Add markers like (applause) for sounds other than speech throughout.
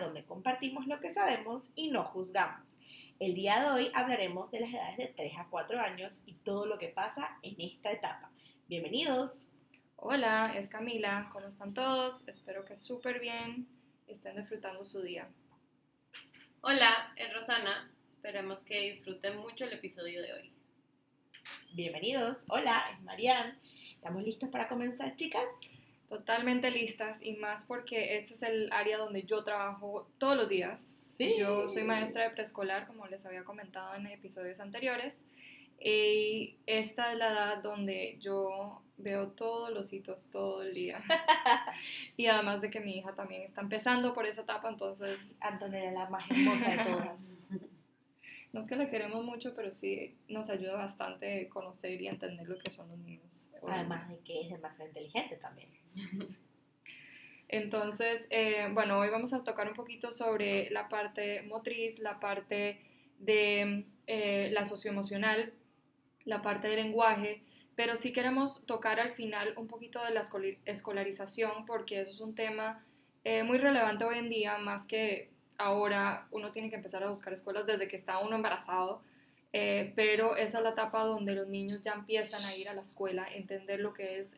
lugar donde compartimos lo que sabemos y no juzgamos. El día de hoy hablaremos de las edades de 3 a 4 años y todo lo que pasa en esta etapa. Bienvenidos. Hola, es Camila, ¿cómo están todos? Espero que súper bien estén disfrutando su día. Hola, es Rosana, esperemos que disfruten mucho el episodio de hoy. Bienvenidos. Hola, es Marianne. ¿Estamos listos para comenzar, chicas? Totalmente listas y más porque este es el área donde yo trabajo todos los días. Yo soy maestra de preescolar, como les había comentado en episodios anteriores. Y esta es la edad donde yo veo todos los hitos todo el día. (laughs) y además de que mi hija también está empezando por esa etapa, entonces... Antonella, la más hermosa de todas. (laughs) no es que la queremos mucho, pero sí nos ayuda bastante conocer y entender lo que son los niños. Además de que es demasiado inteligente también. (laughs) Entonces, eh, bueno, hoy vamos a tocar un poquito sobre la parte motriz, la parte de eh, la socioemocional, la parte del lenguaje, pero sí queremos tocar al final un poquito de la escolarización porque eso es un tema eh, muy relevante hoy en día, más que ahora uno tiene que empezar a buscar escuelas desde que está uno embarazado, pero esa es la etapa donde los niños ya empiezan a ir a la escuela, entender lo que es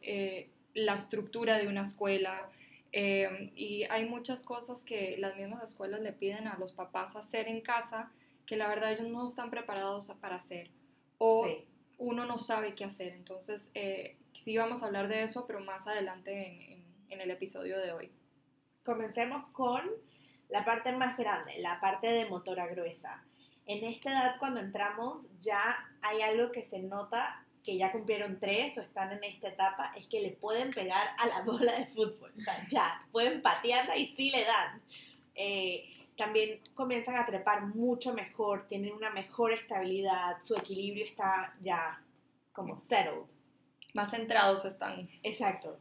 la estructura de una escuela, Em, y hay muchas cosas que las mismas escuelas le piden a los papás hacer en casa que la verdad ellos no están preparados para hacer o uno no sabe qué hacer. Entonces, eh, sí vamos a hablar de eso, pero más adelante en, en el episodio de hoy. Comencemos con la parte más grande, la parte de motora gruesa. En esta edad, cuando entramos, ya hay algo que se nota que ya cumplieron tres o están en esta etapa, es que le pueden pegar a la (laughs) bola de fútbol. O sea, ya, pueden patearla y sí le dan. Eh, también comienzan a trepar mucho mejor, tienen una mejor estabilidad, su equilibrio está ya como settled. Más centrados están. Exacto.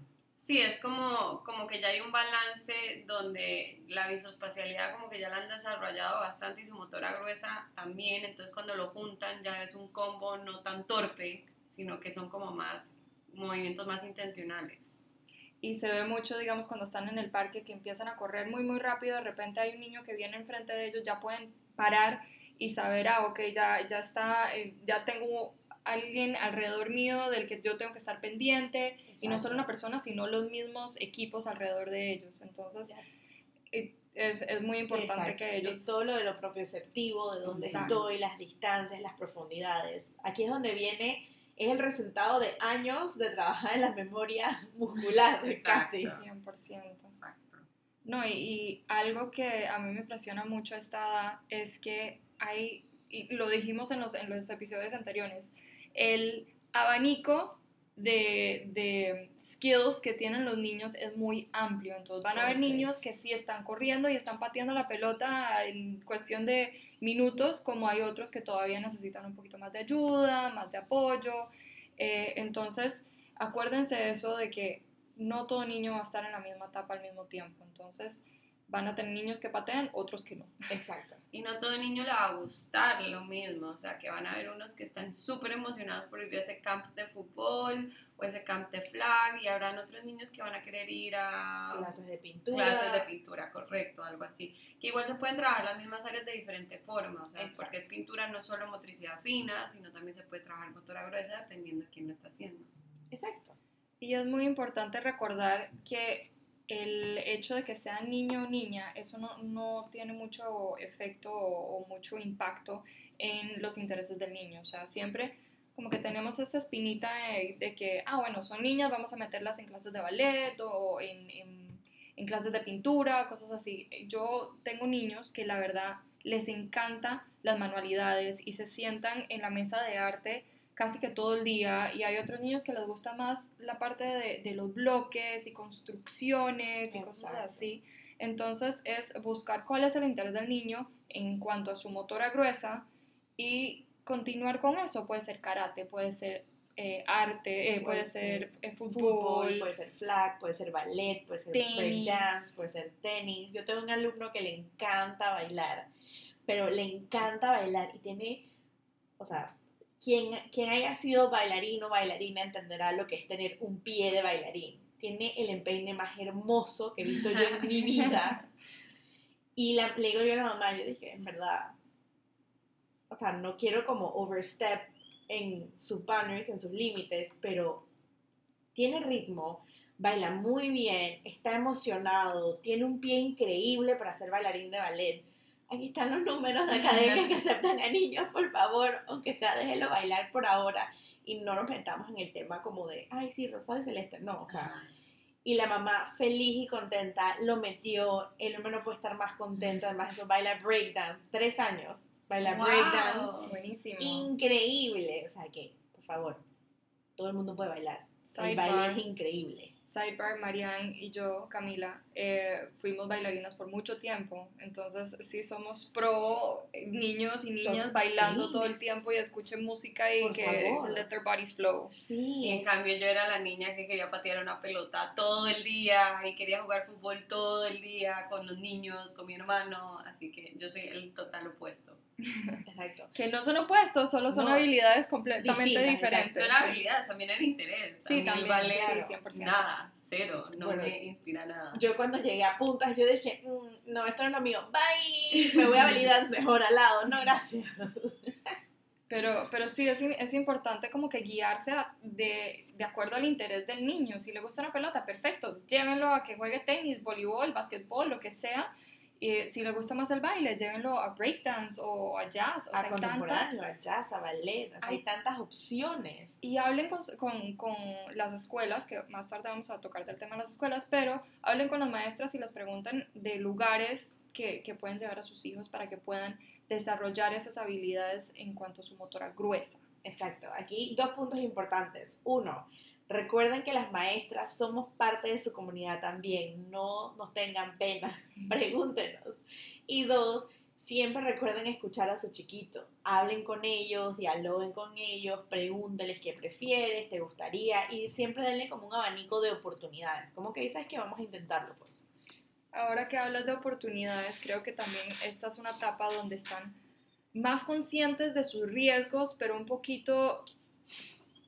Sí, es como, como que ya hay un balance donde la visoespacialidad como que ya la han desarrollado bastante y su motora gruesa también, entonces cuando lo juntan ya es un combo no tan torpe sino que son como más movimientos más intencionales. Y se ve mucho, digamos, cuando están en el parque que empiezan a correr muy, muy rápido, de repente hay un niño que viene enfrente de ellos, ya pueden parar y saber, ah, ok, ya, ya está, eh, ya tengo alguien alrededor mío del que yo tengo que estar pendiente, y no solo una persona, sino los mismos equipos alrededor de ellos. Entonces, eh, es, es, muy importante que ellos... Solo de lo propioceptivo, de dónde estoy, las distancias, las profundidades. Aquí es donde viene es el resultado de años de trabajar en la memoria (laughs) muscular, casi. 100%. Exacto. No, y, algo que a mí me impresiona mucho esta edad es que hay, y lo dijimos en los, en los episodios anteriores, el abanico de, de skills que tienen los niños es muy amplio. Entonces van a haber niños que sí están corriendo y están pateando la pelota en cuestión de minutos, como hay otros que todavía necesitan un poquito más de ayuda, más de apoyo. Eh, entonces, acuérdense de eso de que no todo niño va a estar en la misma etapa al mismo tiempo. Entonces, van a tener niños que patean, otros que no. Exacto. Y no todo niño le va a gustar lo mismo, o sea, que van a haber unos que están súper emocionados por ir a ese camp de fútbol o ese camp de flag y habrán otros niños que van a querer ir a clases de pintura. Clases de pintura, correcto, algo así. Que igual se pueden trabajar las mismas áreas de diferente forma, o sea, porque es pintura no solo motricidad fina, sino también se puede trabajar motora gruesa dependiendo de quién lo está haciendo. Exacto. Y es muy importante recordar que el hecho de que sea niño o niña, eso no, no tiene mucho efecto o, mucho impacto en los intereses del niño. O sea, siempre como que tenemos esta espinita de, que, ah, bueno, son niñas, vamos a meterlas en clases de ballet o en, en, en clases de pintura, cosas así. Yo tengo niños que la verdad les encanta las manualidades y se sientan en la mesa de arte casi que todo el día y hay otros niños que les gusta más la parte de, de los bloques y construcciones y cosas así. Entonces es buscar cuál es el interés del niño en cuanto a su motora gruesa y continuar con eso. Puede ser karate, puede ser eh, arte, eh, puede, ser, eh, fútbol, puede ser flag, puede ser ballet, puede ser breakdance, puede ser tenis. Yo tengo un alumno que le encanta bailar, pero le encanta bailar y tiene, o sea, quien, quien haya sido bailarín o bailarina entenderá lo que es tener un pie de bailarín. tiene el empeine más hermoso que he visto yo en mi vida. (laughs) Y la, le digo yo a la mamá, yo dije, en verdad, o sea, no quiero como overstep en sus banners, en sus límites, pero tiene ritmo, baila muy bien, está emocionado, tiene un pie increíble para ser bailarín de ballet. Aquí están los números de (laughs) academia que aceptan a niños, por favor, aunque sea déjelo bailar por ahora y no nos metamos en el tema como de, ay, sí, rosado y celeste. No, o sea, y la mamá feliz y contenta lo metió. El hombre no puede estar más contento. Además, eso baila breakdance. Tres años. Baila Wow. breakdance. Buenísimo. Increíble. O sea que, por favor, todo el mundo puede bailar. El baile es increíble. Sidebar, Marianne y yo, Camila, eh, fuimos bailarinas por mucho tiempo, entonces sí somos pro eh, niños y niñas bailando todo el tiempo y escuchen música y Por que favor. let their bodies flow. Sí. Y en cambio yo era la niña que quería patear una pelota todo el día y quería jugar fútbol todo el día con los niños, con mi hermano, así que yo soy el total opuesto. Exacto. Que no son opuestos, solo son No, habilidades completamente diferentes. No era habilidad, también era interés. Sí, el también, ballet, sí, 100%. nada, cero, no Bueno, me inspira nada. Yo cuando llegué a puntas, yo dije, "Mm, no, esto no es lo mío. Bye. Me voy a validar mejor al lado. No, gracias. Pero, pero sí, es, es importante como que guiarse a- de, de acuerdo al interés del niño. Si le gusta una pelota, perfecto, llévenlo a que juegue tenis, voleibol, basquetbol, lo que sea. Y si le gusta más el baile, llévenlo a breakdance o a jazz. O sea, A tantas, contemporáneo, a jazz, a ballet. Hay Hay- tantas opciones. y hablen con, con, con las escuelas, que más tarde vamos a tocar del tema de las escuelas, pero hablen con las maestras y les pregunten de lugares que, que pueden llevar a sus hijos para que puedan desarrollar esas habilidades en cuanto a su motora gruesa. Exacto. Aquí dos puntos importantes. Uno, recuerden que las maestras somos parte de su comunidad también. No nos tengan pena. (laughs) Pregúntenos. Y dos, siempre recuerden escuchar a su chiquito. Hablen con ellos, dialoguen con ellos, pregúnteles qué prefieres, te gustaría y siempre denle como un abanico de oportunidades. Como que dices que vamos a intentarlo, pues. Ahora que hablas de oportunidades, creo que también esta es una etapa donde están más conscientes de sus riesgos, pero un poquito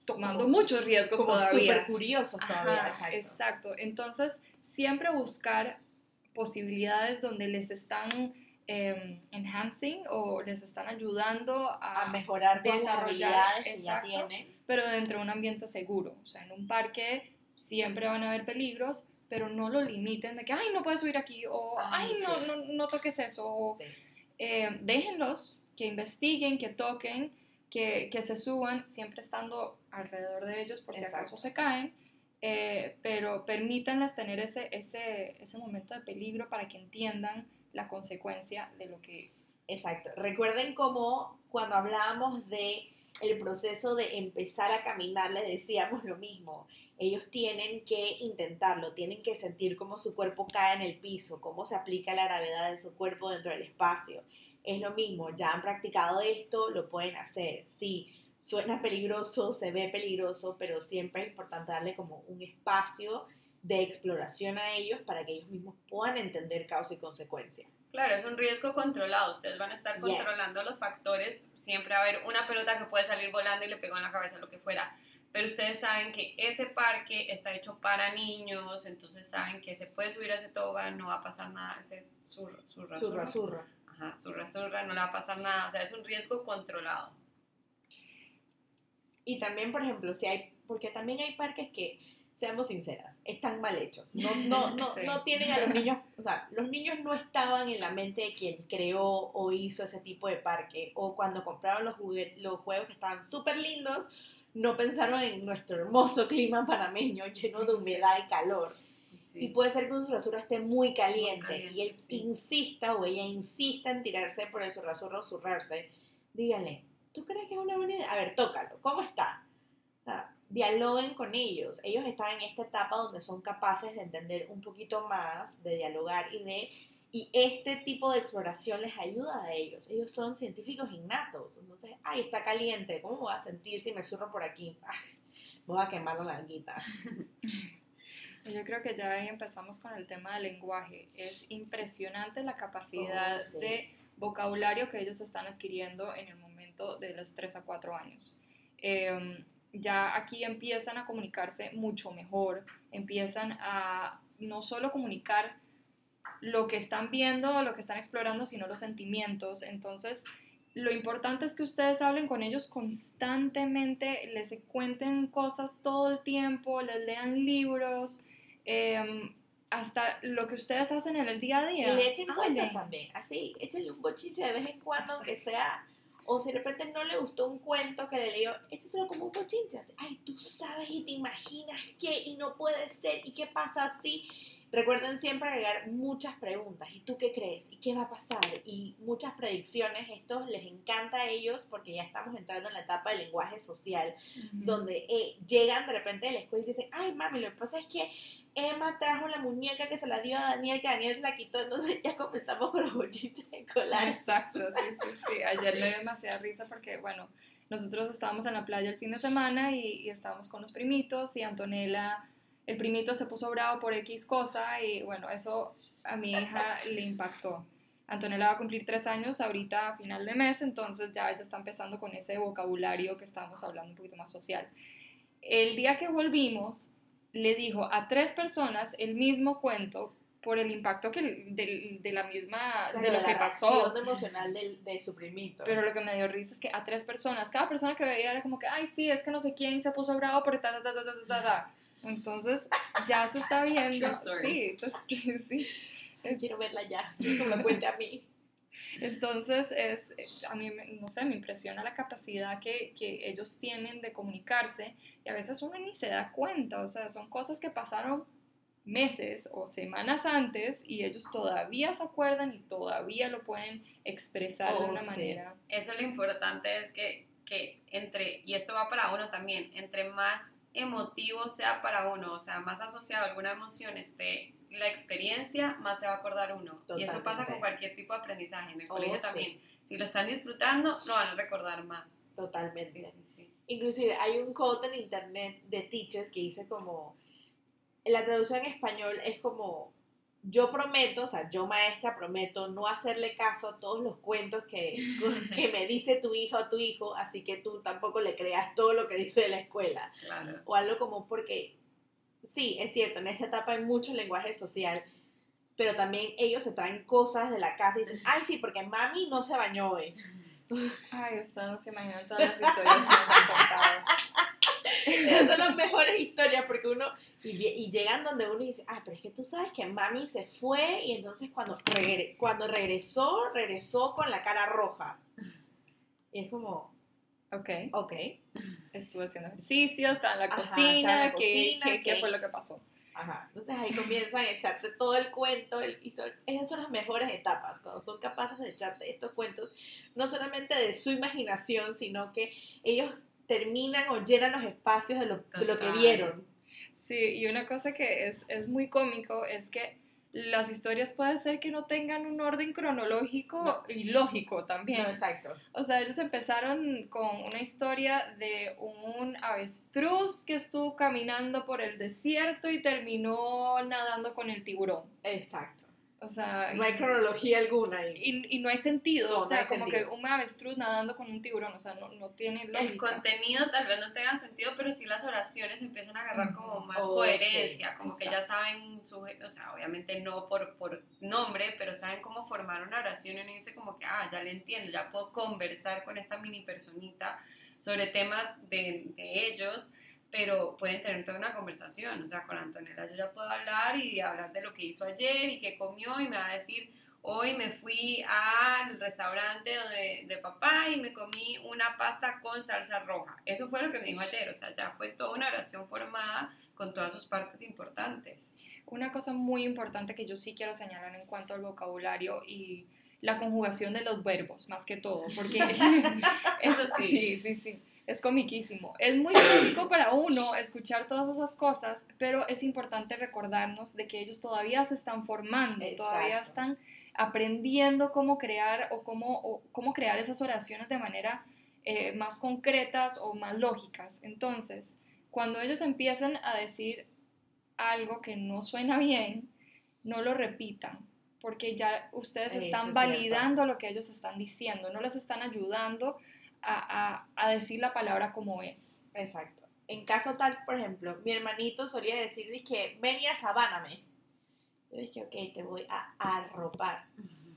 tomando Como- muchos riesgos Como todavía. súper curiosos todavía. Ajá, exacto. exacto. Entonces, siempre buscar posibilidades donde les están em, enhancing o les están ayudando a, A mejorar desarrollar, habilidades que ya exacto. tienen. pero dentro de un ambiente seguro. O sea, en un parque siempre van a haber peligros, pero no lo limiten de que, ay, no puedes subir aquí, o Ay, no, no, no toques eso, o Sí. eh, déjenlos que investiguen, que toquen, que, que se suban, siempre estando alrededor de ellos por si Exacto. acaso se caen, eh, pero permítanles tener ese, ese, ese momento de peligro para que entiendan la consecuencia de lo que... Exacto. Recuerden cómo cuando hablábamos de el proceso de empezar a caminar, les decíamos lo mismo. Ellos tienen que intentarlo, tienen que sentir cómo su cuerpo cae en el piso, cómo se aplica la gravedad de su cuerpo dentro del espacio. Es lo mismo, ya han practicado esto, lo pueden hacer. Sí, suena peligroso, se ve peligroso, pero siempre es importante darle como un espacio de exploración a ellos para que ellos mismos puedan entender causa y consecuencia. Claro, es un riesgo controlado. Ustedes van a estar Yes. controlando los factores. Siempre va a haber una pelota que puede salir volando y le pegó en la cabeza, lo que fuera. Pero ustedes saben que ese parque está hecho para niños, entonces saben que se puede subir a ese tobogán, no va a pasar nada. Ese surra, surra. Ajá, surra, no le va a pasar nada. O sea, es un riesgo controlado. Y también, por ejemplo, si hay, porque también hay parques que, seamos sinceras, están mal hechos. No, no, (laughs) no, Sí. no tienen a los niños, o sea, los niños no estaban en la mente de quien creó o hizo ese tipo de parque. O cuando compraron los, juguet- los juegos que estaban súper lindos, no pensaron en nuestro hermoso clima panameño lleno de humedad y calor. Sí. Y puede ser que un surrasurra esté muy caliente, caliente, y él sí. insista o ella insista en tirarse por el surrasurro o zurrarse. Díganle, ¿tú crees que es una buena idea? A ver, tócalo, ¿cómo está? O sea, dialoguen con ellos. Ellos están en esta etapa donde son capaces de entender un poquito más, de dialogar y de... Y este tipo de exploración les ayuda a ellos. Ellos son científicos innatos. Entonces, ay, está caliente. ¿Cómo voy a sentir si me zurro por aquí? Ay, voy a quemar la larguita. (laughs) Yo creo que ya ahí empezamos con el tema del lenguaje. Es impresionante la capacidad Oh, sí. de vocabulario que ellos están adquiriendo en el momento de los 3 a 4 años. Eh, ya aquí empiezan a comunicarse mucho mejor, empiezan a no solo comunicar lo que están viendo, lo que están explorando, sino los sentimientos. Entonces, lo importante es que ustedes hablen con ellos constantemente, les cuenten cosas todo el tiempo, les lean libros, em, hasta lo que ustedes hacen en el día a día. Y le echen cuenta también, así, échenle un bochinche de vez en cuando, que sea, o si de repente no le gustó un cuento que le leyó, échenselo como un bochinche, así, ay, tú sabes y te imaginas qué, y no puede ser, y qué pasa así, Recuerden siempre agregar muchas preguntas. ¿Y tú qué crees? ¿Y qué va a pasar? Y muchas predicciones. Esto les encanta a ellos porque ya estamos entrando en la etapa del lenguaje social, donde eh, llegan de repente a la escuela y dicen, ay mami, lo que pasa es que Emma trajo la muñeca que se la dio a Daniel, que Daniel se la quitó, entonces ya comenzamos con los bollitos escolares. Exacto, sí, sí, sí. Ayer me dio demasiada risa porque, bueno, nosotros estábamos en la playa el fin de semana y, y estábamos con los primitos y Antonella el primito se puso bravo por X cosa y bueno, eso a mi hija le impactó. Antonella va a cumplir tres años ahorita a final de mes, entonces ya ella está empezando con ese vocabulario que estábamos hablando un poquito más social. El día que volvimos, le dijo a tres personas el mismo cuento por el impacto que de, de la misma de lo que pasó emocional de, de, su primito pero lo que me dio risa es que a tres personas cada persona que veía era como que ay sí es que no sé quién se puso bravo por ta ta ta ta ta ta, ta. Entonces ya se está viendo. Sí, (laughs) sí. (laughs) Quiero verla ya, que me cuente a mí. Entonces, es, a mí, no sé, me impresiona la capacidad que, que, ellos tienen de comunicarse y a veces uno ni se da cuenta, o sea, son cosas que pasaron meses o semanas antes y ellos todavía se acuerdan y todavía lo pueden expresar de oh, una manera. Eso lo importante es que, que entre, y esto va para uno también, entre más emotivo sea para uno, o sea, más asociado a alguna emoción esté la experiencia, más se va a acordar uno. Y eso pasa con cualquier tipo de aprendizaje. En el colegio oh, también. Si lo están disfrutando, lo van a recordar más. Totalmente. Inclusive hay un code en internet de teachers que dice como, la traducción en español es como yo prometo, o sea, yo maestra prometo no hacerle caso a todos los cuentos que, (laughs) que me dice tu hija o tu hijo, así que tú tampoco le creas todo lo que dice de la escuela. Claro. O algo como porque, sí, es cierto, en esta etapa hay mucho lenguaje social, pero también ellos se traen cosas de la casa y dicen, ay, sí, porque mami no se bañó hoy. Ay, ustedes no se imaginan todas las historias que nos han contado. (laughs) Esas (laughs) son las mejores historias porque uno, y, llegan donde uno dice, ah, pero es que tú sabes que mami se fue y entonces cuando, cuando regresó, regresó con la cara roja. Y es como, ok. Ok. Estuve haciendo ejercicio, estaba en la cocina, ¿qué, fue lo que pasó? Ajá, entonces ahí comienzan a echarte todo el cuento, y son, esas son las mejores etapas, cuando son capaces de echarte estos cuentos, no solamente de su imaginación, sino que ellos terminan o llenan los espacios de lo, de lo que vieron. Sí, y una cosa que es, es, muy cómico es que las historias puede ser que no tengan un orden cronológico y lógico también. No, exacto. O sea, ellos empezaron con una historia de un avestruz que estuvo caminando por el desierto y terminó nadando con el tiburón. Exacto. O sea, no hay cronología alguna ahí. Y, y no hay sentido, o sea, como que un avestruz nadando con un tiburón, o sea, no, no tiene lógica. El contenido tal vez no tenga sentido, pero sí las oraciones empiezan a agarrar como más oh, coherencia, como que ya saben, su, o sea, obviamente no por, por nombre, pero saben cómo formar una oración y uno dice como que, ah, ya le entiendo, ya puedo conversar con esta mini personita sobre temas de, de ellos pero pueden tener toda una conversación, o sea, con Antonella yo ya puedo hablar y hablar de lo que hizo ayer y qué comió y me va a decir, hoy me fui al restaurante de, de, papá y me comí una pasta con salsa roja. Eso fue lo que me dijo ayer, o sea, ya fue toda una oración formada con todas sus partes importantes. Una cosa muy importante que yo sí quiero señalar en cuanto al vocabulario y la conjugación de los verbos, más que todo, porque (laughs) (laughs) eso sí, sí, sí, sí es comiquísimo. Es muy (coughs) cómico para uno escuchar todas esas cosas, pero es importante recordarnos de que ellos todavía se están formando, todavía están aprendiendo cómo crear o cómo, cómo crear esas oraciones de manera eh, más concretas o más lógicas. Entonces, cuando ellos empiezan a decir algo que no suena bien, no lo repitan, porque ya ustedes están validando lo que ellos están diciendo, no les están ayudando a, a, decir la palabra como es. Exacto. en caso tal, por ejemplo, mi hermanito solía decir, dije, ven y asabáname. Yo dije, ok, te voy a arropar,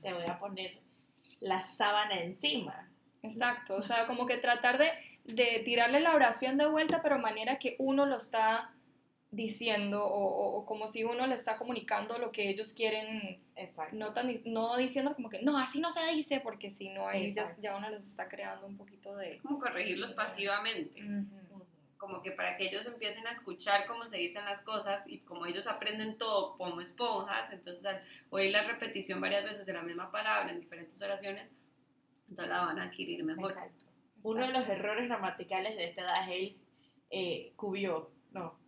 te voy a poner la sábana encima. Exacto, o sea, como que tratar de, de tirarle la oración de vuelta, pero manera que uno lo está diciendo o, o- o como si uno le está comunicando lo que ellos quieren, Exacto. no, tan, no diciendo como que no, así no se dice, porque si no, ahí ya, uno les está creando un poquito de... Como corregirlos pasivamente. Como que para que ellos empiecen a escuchar cómo se dicen las cosas y como ellos aprenden todo como esponjas, entonces al oír la repetición varias veces de la misma palabra en diferentes oraciones, entonces la van a adquirir mejor. Exacto. Uno de los errores gramaticales de esta edad es el eh, cubió, no,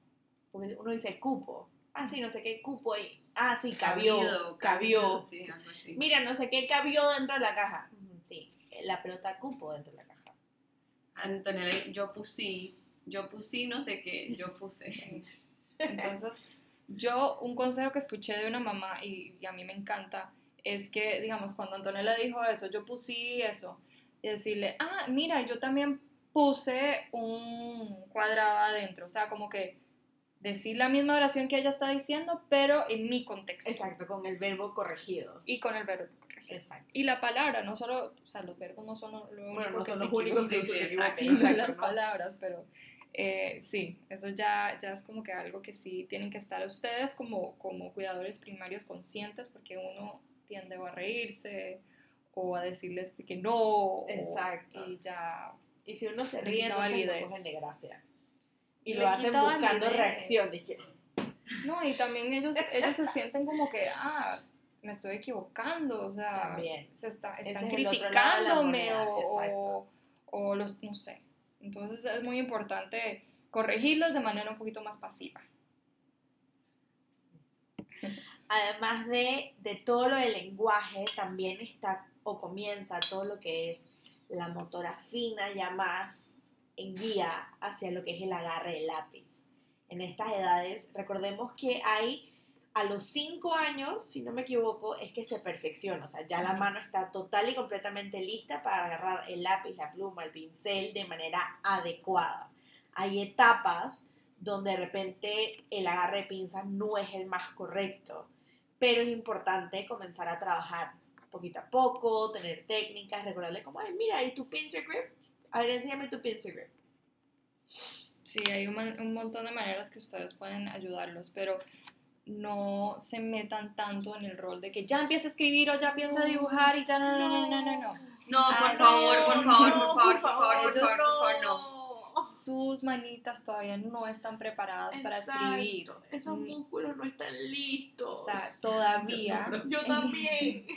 porque uno dice cupo, ah, sí, no sé qué cupo, y, ah, sí, cabió, Cabido, cabió. cabido, sí, algo así. Mira, no sé qué cabió dentro de la caja. Sí, la pelota cupo dentro de la caja. Antonella, yo pusí, yo pusí no sé qué, yo puse. (laughs) Entonces, yo un consejo que escuché de una mamá y, y a mí me encanta es que, digamos, cuando Antonella dijo eso, yo puse eso, y decirle, ah, mira, yo también puse un cuadrado adentro, o sea, como que decir la misma oración que ella está diciendo, pero en mi contexto Exacto, con el verbo corregido. y con el verbo corregido. Exacto. Y la palabra, no solo, o sea, los verbos no son lo Bueno, no que son los únicos que se exacto, las ¿no? palabras, pero eh, sí, eso ya, ya es como que algo que sí tienen que estar ustedes como, como cuidadores primarios conscientes, porque uno tiende o a reírse o a decirles que no, o- Exacto. y ya, Y si uno se Le ríe, no validez. cogen de gracia. Y lo hacen buscando reacción. Dije, no, y también ellos, ellos se sienten como que, ah, me estoy equivocando, o sea, También. se está, están es criticándome moneda, o, o los, no sé. Entonces es muy importante corregirlos de manera un poquito más pasiva. además de, de todo lo del lenguaje, también está o comienza todo lo que es la motora fina, ya más en guía hacia lo que es el agarre del lápiz. En estas edades, recordemos que hay a los 5 años, si no me equivoco, es que se perfecciona, o sea, ya la mano está total y completamente lista para agarrar el lápiz, la pluma, el pincel de manera adecuada. Hay etapas donde de repente el agarre de pinza no es el más correcto, pero es importante comenzar a trabajar poquito a poco, tener técnicas, recordarle como, ay, mira, ¿y tu pincher grip? A ver, enséñame tu grip. Sí, hay un, un montón de maneras que ustedes pueden ayudarlos, pero no se metan tanto en el rol de que ya empieza a escribir o ya empieza a dibujar y ya no, no, no, no, no, no. No, por favor, no, por favor, no, por favor, por favor, por favor, por favor, no. Sus manitas todavía no están preparadas para escribir. Esos Ni- músculos no están listos. O sea, todavía, (laughs) yo también.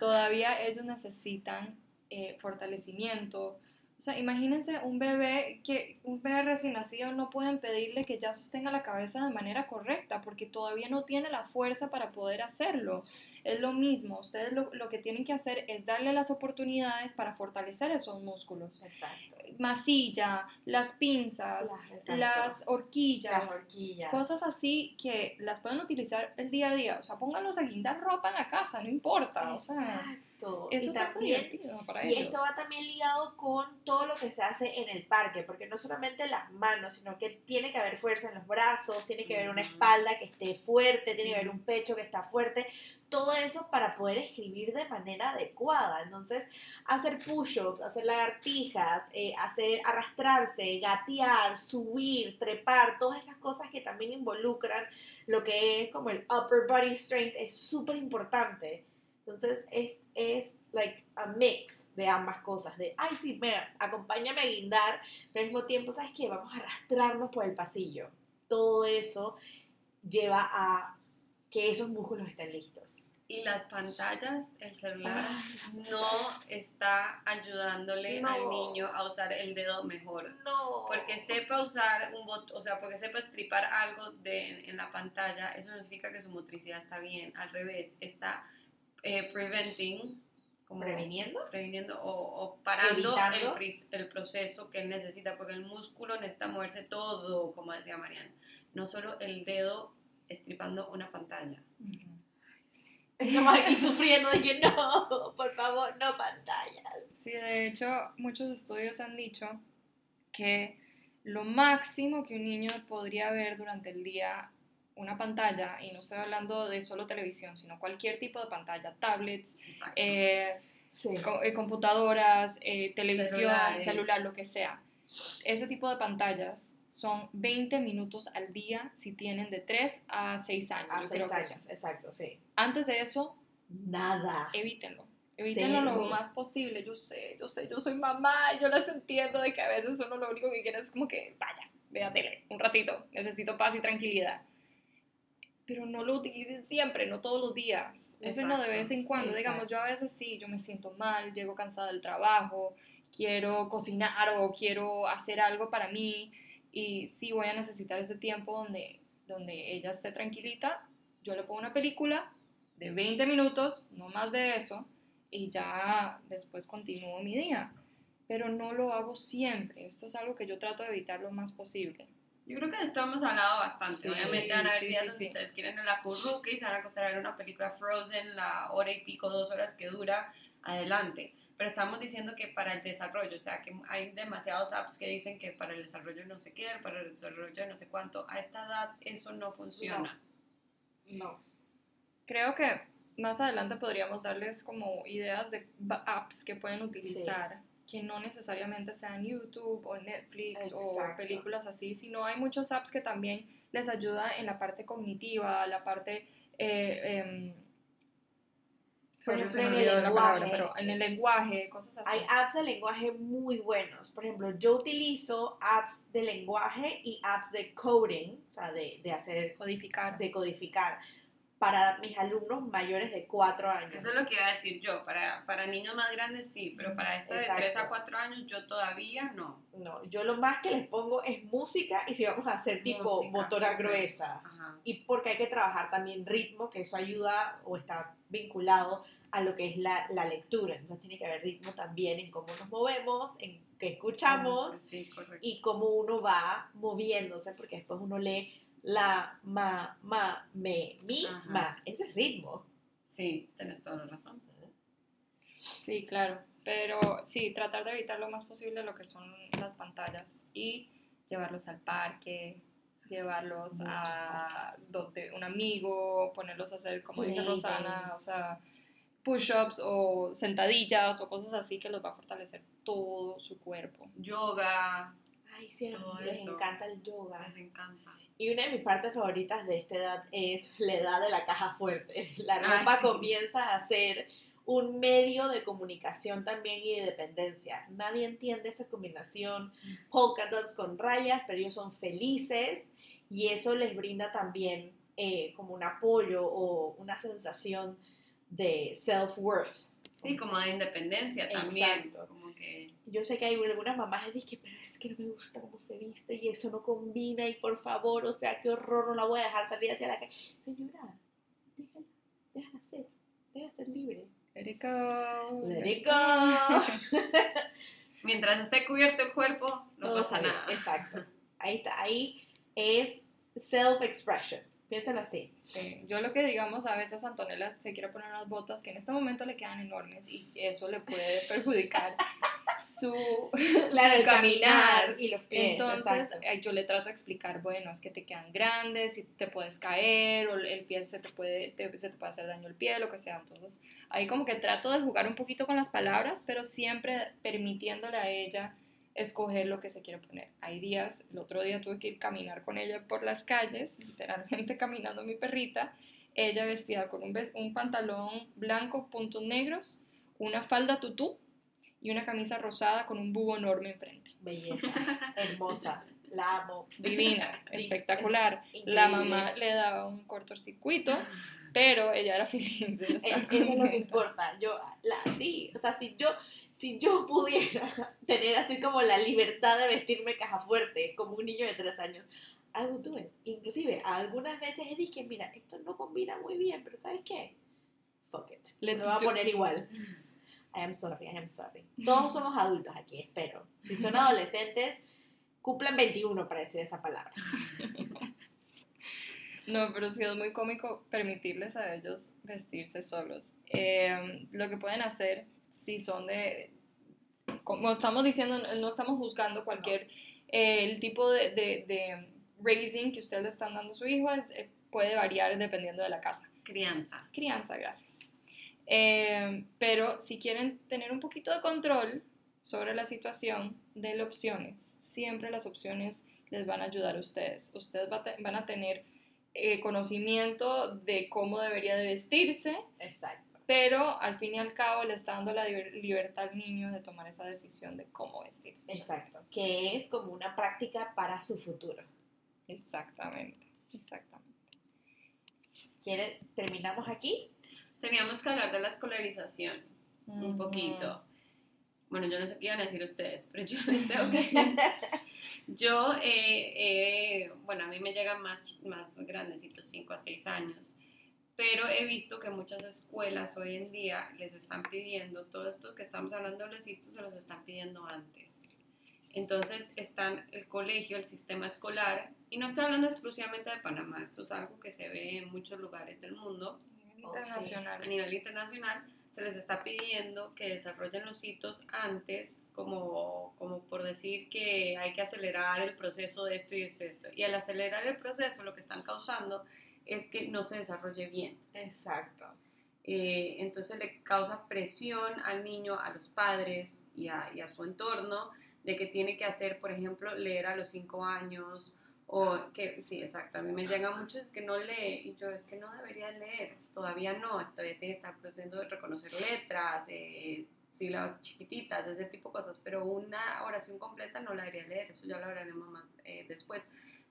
todavía ellos necesitan eh, fortalecimiento. O sea, imagínense un bebé que un bebé recién nacido no pueden pedirle que ya sostenga la cabeza de manera correcta porque todavía no tiene la fuerza para poder hacerlo. Es lo mismo, ustedes lo, lo que tienen que hacer es darle las oportunidades para fortalecer esos músculos. Exacto. Masilla, las pinzas, Exacto. las horquillas, Las horquillas. cosas así que las pueden utilizar el día a día. O sea, pónganlos a guindar ropa en la casa, no importa. O sea, Exacto. eso y también para Y ellos. esto va también ligado con todo lo que se hace en el parque, porque no solamente las manos, sino que tiene que haber fuerza en los brazos, tiene que haber una espalda que esté fuerte, tiene que haber un pecho que está fuerte, todo eso para poder escribir de manera adecuada. Entonces, hacer push-ups, hacer lagartijas, eh, hacer arrastrarse, gatear, subir, trepar, todas estas cosas que también involucran lo que es como el upper body strength es súper importante. Entonces, es, es like a mix de ambas cosas, de, ay, sí, mira, acompáñame a guindar, pero al mismo tiempo, ¿sabes qué? Vamos a arrastrarnos por el pasillo. Todo eso lleva a que esos músculos estén listos. Y las pantallas, el celular no está ayudándole No. al niño a usar el dedo mejor. No. Porque sepa usar un botón, o sea, porque sepa estripar algo de, en la pantalla, eso significa que su motricidad está bien. Al revés, está eh, preventing, como ¿Previniendo? previniendo o, o parando el, el proceso que él necesita, porque el músculo necesita moverse todo, como decía Mariana, no solo el dedo estripando una pantalla. Estamos aquí sufriendo de que no, por favor, no pantallas. Sí, de hecho, muchos estudios han dicho que lo máximo que un niño podría ver durante el día una pantalla, y no estoy hablando de solo televisión, sino cualquier tipo de pantalla, tablets, eh, Sí. co- eh, computadoras, eh, televisión, Celulares. celular, lo que sea. Ese tipo de pantallas son 20 minutos al día si tienen de 3 a 6 años. A yo seis creo que años, son. exacto, sí. Antes de eso, Nada. evítenlo. Evítenlo lo Cero. más posible. Yo sé, yo sé, yo soy mamá, yo las entiendo de que a veces uno lo único que quiere es como que, vaya, vea tele, un ratito, necesito paz y tranquilidad. Pero no lo utilicen siempre, no todos los días. Úsenlo de vez en cuando. Digamos, yo a veces sí, yo me siento mal, llego cansada del trabajo, quiero cocinar o quiero hacer algo para mí y sí voy a necesitar ese tiempo donde, donde ella esté tranquilita. Yo le pongo una película de 20 minutos, no más de eso, y ya después continúo mi día. Pero no lo hago siempre. Esto es algo que yo trato de evitar lo más posible. Yo creo que de esto hemos hablado bastante. Sí, Obviamente van a haber sí, días sí, donde sí. ustedes quieren en la curruca y se van a acostar a ver una película Frozen, la hora y pico, dos horas que dura, adelante. Pero estamos diciendo que para el desarrollo, o sea, que hay demasiados apps que dicen que para el desarrollo no sé qué, para el desarrollo de no sé cuánto, a esta edad eso no funciona. No. Creo que más adelante podríamos darles como ideas de apps que pueden utilizar, que no necesariamente sean YouTube o Netflix o películas así, sino hay muchos apps que también les ayuda en la parte cognitiva, la parte... eh, sorry, ejemplo, en el la palabra, lenguaje. pero en el lenguaje, cosas así. Hay apps de lenguaje muy buenos. Por ejemplo, yo utilizo apps de lenguaje y apps de coding, o sea, de, de hacer, Codificar. de codificar, para mis alumnos mayores de 4 años. Eso es lo que iba a decir yo. Para, para niños más grandes sí, pero para esta de Exacto. 3 a 4 años yo todavía no. No, yo lo más que les pongo es música y si vamos a hacer tipo Música, motora gruesa. Ajá. Y porque hay que trabajar también ritmo, que eso ayuda o está vinculado a lo que es la, la lectura. Entonces tiene que haber ritmo también en cómo nos movemos, en qué escuchamos Sí, y cómo uno va moviéndose, porque después uno lee la, ma, ma, me, mi, Ajá. ma. Eso es ritmo. Sí, tenés toda la razón. Sí, claro. Pero sí, tratar de evitar lo más posible lo que son las pantallas y llevarlos al parque, llevarlos Mucho a donde un amigo, ponerlos a hacer, como dice Rosana, o sea, push-ups o sentadillas o cosas así que los va a fortalecer todo su cuerpo. Yoga, Ay, sí, Todo les eso. encanta el yoga. les encanta. Y una de mis partes favoritas de esta edad es la edad de la caja fuerte. La Ah, ropa sí. comienza a ser un medio de comunicación también y de dependencia. Nadie entiende esa combinación polka dots con rayas, pero ellos son felices y eso les brinda también eh, como un apoyo o una sensación de self-worth. Sí, como de independencia también. Exacto. Como que Yo sé que hay algunas mamás que dicen, pero es que no me gusta cómo se viste y eso no combina y por favor, o sea, qué horror, no la voy a dejar salir hacia la calle. Señora, déjala, déjala ser, déjala ser libre. Let it go. Let it go. (laughs) mientras esté cubierto el cuerpo, no Todo pasa bien, nada. Exacto. Ahí está, ahí es self-expression. Piénsalo así. Sí, Yo lo que digamos, a veces Antonella se quiere poner unas botas que en este momento le quedan enormes y eso le puede (laughs) perjudicar su, Claro, su el caminar y los pies. Entonces exacto. yo le trato de explicar, bueno, es que te quedan grandes y te puedes caer o el pie se te puede, te- se te puede hacer daño el pie, lo que sea. Entonces ahí como que trato de jugar un poquito con las palabras, pero siempre permitiéndole a ella escoger lo que se quiere poner. Hay días, el otro día tuve que ir caminar con ella por las calles, literalmente (laughs) caminando mi perrita, ella vestida con un, pantalón blanco, puntos negros, una falda tutú y una camisa rosada con un búho enorme enfrente. Belleza, hermosa, la amo. Divina, (laughs) espectacular. increíble. La mamá le daba un cortocircuito, pero ella era feliz de (laughs) Eh, Eso es lo que importa. Yo, la, sí, o sea, si yo, si yo pudiera (laughs) tener así como la libertad de vestirme caja fuerte, como un niño de tres años, I would do it. Inclusive, algunas veces he dicho, mira, esto no combina muy bien, pero ¿sabes qué? Fuck it. Let's Lo voy a poner igual. I am sorry, I am sorry. Todos somos adultos aquí, espero. Si son (laughs) adolescentes, cumplan 21 para decir esa palabra. No, pero sí es muy cómico permitirles a ellos vestirse solos. Eh, lo que pueden hacer, si son de, como estamos diciendo, no estamos juzgando cualquier Eh, el tipo de, de, de raising que ustedes le están dando a su hijo es, eh, puede variar dependiendo de la casa. Crianza. Crianza, gracias. Eh, pero si quieren tener un poquito de control sobre la situación, de opciones. Siempre las opciones les van a ayudar a ustedes. Ustedes va te- van a tener eh, conocimiento de cómo debería de vestirse, Exacto. Pero al fin y al cabo le está dando la liber- libertad al niño de tomar esa decisión de cómo vestirse. Exacto. Que es como una práctica para su futuro. Exactamente, exactamente. ¿Quiere, ¿Terminamos aquí? Teníamos que hablar de la escolarización un poquito. Bueno, yo no sé qué iban a decir ustedes, pero yo les tengo que (laughs) Yo, eh, eh, bueno, a mí me llegan más, más grandecitos, 5 a 6 años, pero he visto que muchas escuelas hoy en día les están pidiendo todo esto que estamos hablando de los se los están pidiendo antes. Entonces están el colegio, el sistema escolar, y no estoy hablando exclusivamente de Panamá, esto es algo que se ve en muchos lugares del mundo, A nivel Oh, sí. internacional. a nivel internacional se les está pidiendo que desarrollen los hitos antes, como, como por decir que hay que acelerar el proceso de esto y esto y esto. Y al acelerar el proceso lo que están causando es que no se desarrolle bien. Exacto. Eh, entonces le causa presión al niño, a los padres y a, y a su entorno de que tiene que hacer, por ejemplo, leer a los cinco años o que, sí, exacto, a mí me llegan muchos que no lee y yo es que no debería leer, todavía no, todavía tiene que estar procediendo de reconocer letras, eh, sílabas chiquititas, ese tipo de cosas, pero una oración completa no la debería leer, eso ya lo hablaremos más eh, después.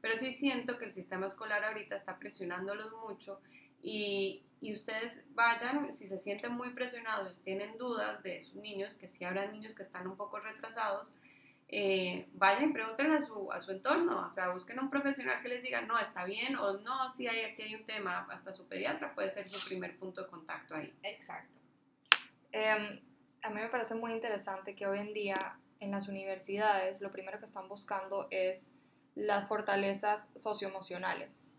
Pero sí siento que el sistema escolar ahorita está presionándolos mucho y, y ustedes vayan, si se sienten muy presionados, tienen dudas de sus niños, que si habrá niños que están un poco retrasados, eh, vayan y pregúntenle a su, a su entorno, o sea, busquen a un profesional que les diga, no, está bien, o no, si hay, aquí hay un tema, hasta su pediatra puede ser su primer punto de contacto ahí. Exacto. Em, a mí me parece muy interesante que hoy en día en las universidades lo primero que están buscando es las fortalezas socioemocionales,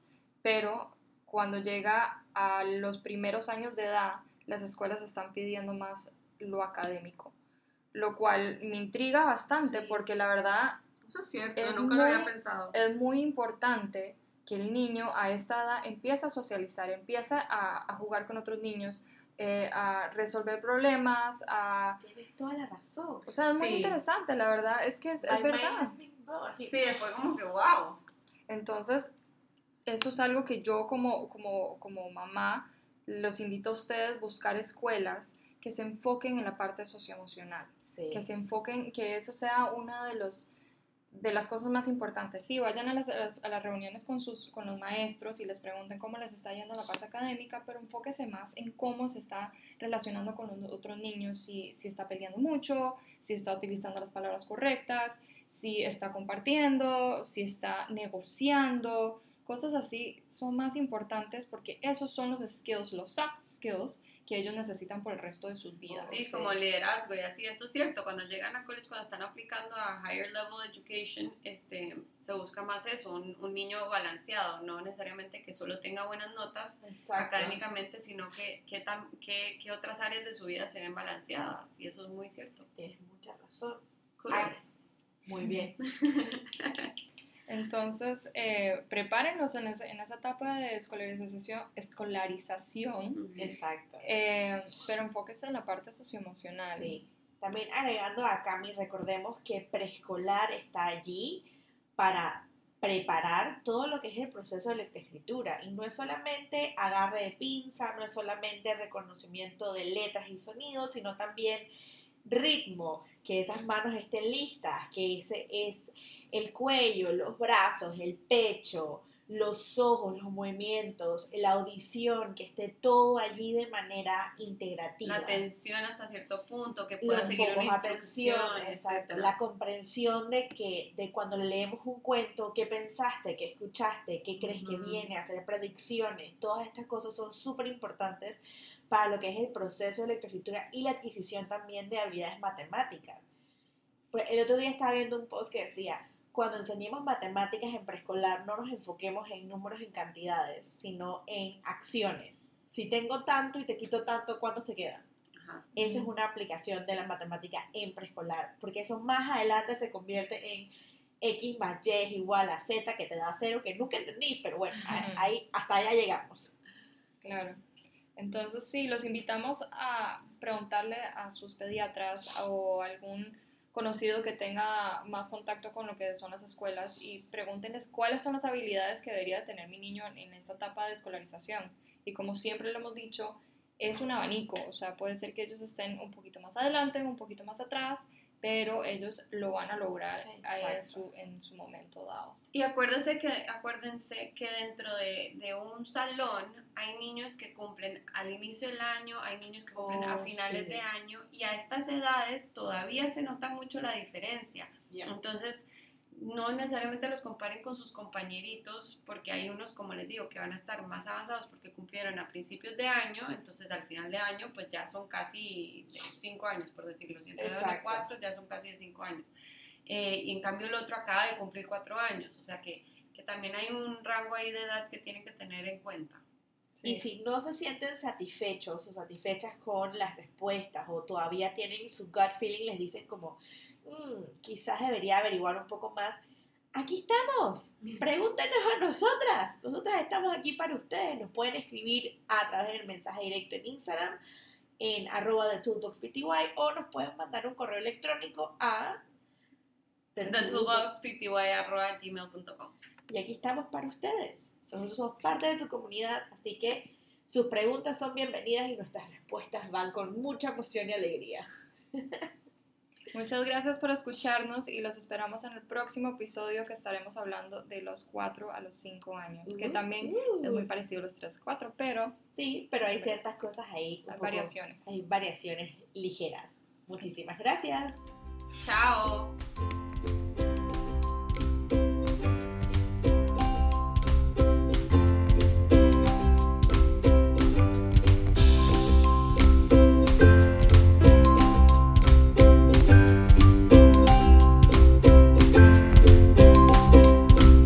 pero cuando llega a los primeros años de edad, las escuelas están pidiendo más lo académico, lo cual me intriga bastante Sí. porque la verdad Eso es cierto, Es nunca lo había muy- pensado. es muy importante que el niño a esta edad empiece a socializar, empiece a, a jugar con otros niños, eh, a resolver problemas, a... Tienes toda la razón. O sea, es muy Sí. interesante, la verdad, es que es, es verdad. Sí, fue como que wow. Entonces, eso es algo que yo como, como, como mamá los invito a ustedes a buscar escuelas que se enfoquen en la parte socioemocional, Sí. que se enfoquen, que eso sea una de los de las cosas más importantes. Sí, vayan a las, a las reuniones con, sus, con los maestros y les pregunten cómo les está yendo la parte académica, pero enfóquese más en cómo se está relacionando con los otros niños, si, si está peleando mucho, si está utilizando las palabras correctas, si está compartiendo, si está negociando, cosas así son más importantes porque esos son los skills, los soft skills que ellos necesitan por el resto de sus vidas. Sí, Sí. como liderazgo y así, eso es cierto. Cuando llegan a college, cuando están aplicando a higher level education, este, se busca más eso, un, un niño balanceado, no necesariamente que solo tenga buenas notas Exacto. académicamente, sino que, que, tam- que- que otras áreas de su vida se ven balanceadas. Y eso es muy cierto. Tienes mucha razón. Muy bien. (laughs) Entonces, eh, prepárenlos en, ese- en esa etapa de escolarización, escolarización. Exacto. eh, pero enfóquese en la parte socioemocional. Sí. También agregando a Cami, recordemos que preescolar está allí para preparar todo lo que es el proceso de lectoescritura. Y no es solamente agarre de pinza, no es solamente reconocimiento de letras y sonidos, sino también ritmo, que esas manos estén listas, que ese es el cuello, los brazos, el pecho, los ojos, los movimientos, la audición, que esté todo allí de manera integrativa. La atención hasta cierto punto, que pueda los seguir una atención, exacto, la comprensión de que de cuando leemos un cuento, qué pensaste, qué escuchaste, qué crees que viene, hacer predicciones, todas estas cosas son súper importantes para lo que es el proceso de lectoescritura y la adquisición también de habilidades matemáticas. Pues el otro día estaba viendo un post que decía, cuando enseñemos matemáticas en preescolar no nos enfoquemos en números en cantidades, sino en acciones. Si tengo tanto y te quito tanto, ¿cuántos te quedan? Ajá. Eso es una aplicación de la matemática en preescolar, porque eso más adelante se convierte en X más Y es igual a Z que te da cero, que nunca entendí, pero bueno, ahí, hasta allá llegamos. Claro. Entonces, sí, los invitamos a preguntarle a sus pediatras o algún conocido que tenga más contacto con lo que son las escuelas y pregúntenles cuáles son las habilidades que debería tener mi niño en esta etapa de escolarización. Y como siempre lo hemos dicho, es un abanico, o sea, puede ser que ellos estén un poquito más adelante, un poquito más atrás, pero ellos lo van a lograr ahí en Exacto. su, en su momento dado. Y acuérdense que, acuérdense que dentro de, de un salón hay niños que cumplen al inicio del año, hay niños que cumplen a Oh, finales sí. de año y a estas edades todavía se nota mucho la diferencia. Entonces, no necesariamente los comparen con sus compañeritos, porque hay unos, como les digo, que van a estar más avanzados porque cumplieron a principios de año, entonces al final de año, pues ya son casi 5 años, por decirlo. Si entre. 4, ya son casi de 5 años. Eh, y en cambio el otro acaba de cumplir 4 años, o sea que, que también hay un rango ahí de edad que tienen que tener en cuenta. Y si no se sienten satisfechos o satisfechas con las respuestas o todavía tienen su gut feeling, les dicen como, "Mm, quizás debería averiguar un poco más. Aquí estamos, pregúntenos a nosotras. Nosotras estamos aquí para ustedes. Nos pueden escribir a través del mensaje directo en Instagram, en arroba de toolboxpty o nos pueden mandar un correo electrónico a thetoolboxpty.gmail.com y aquí estamos para ustedes. Nosotros somos parte de su comunidad, así que sus preguntas son bienvenidas y nuestras respuestas van con mucha emoción y alegría. (laughs) Muchas gracias por escucharnos y los esperamos en el próximo episodio que estaremos hablando de los 4 a los 5 años, que Uh, también uh. es muy parecido a los 3 4, pero Sí, pero hay ciertas cosas ahí. hay variaciones. Hay variaciones ligeras. Muchísimas gracias. Chao.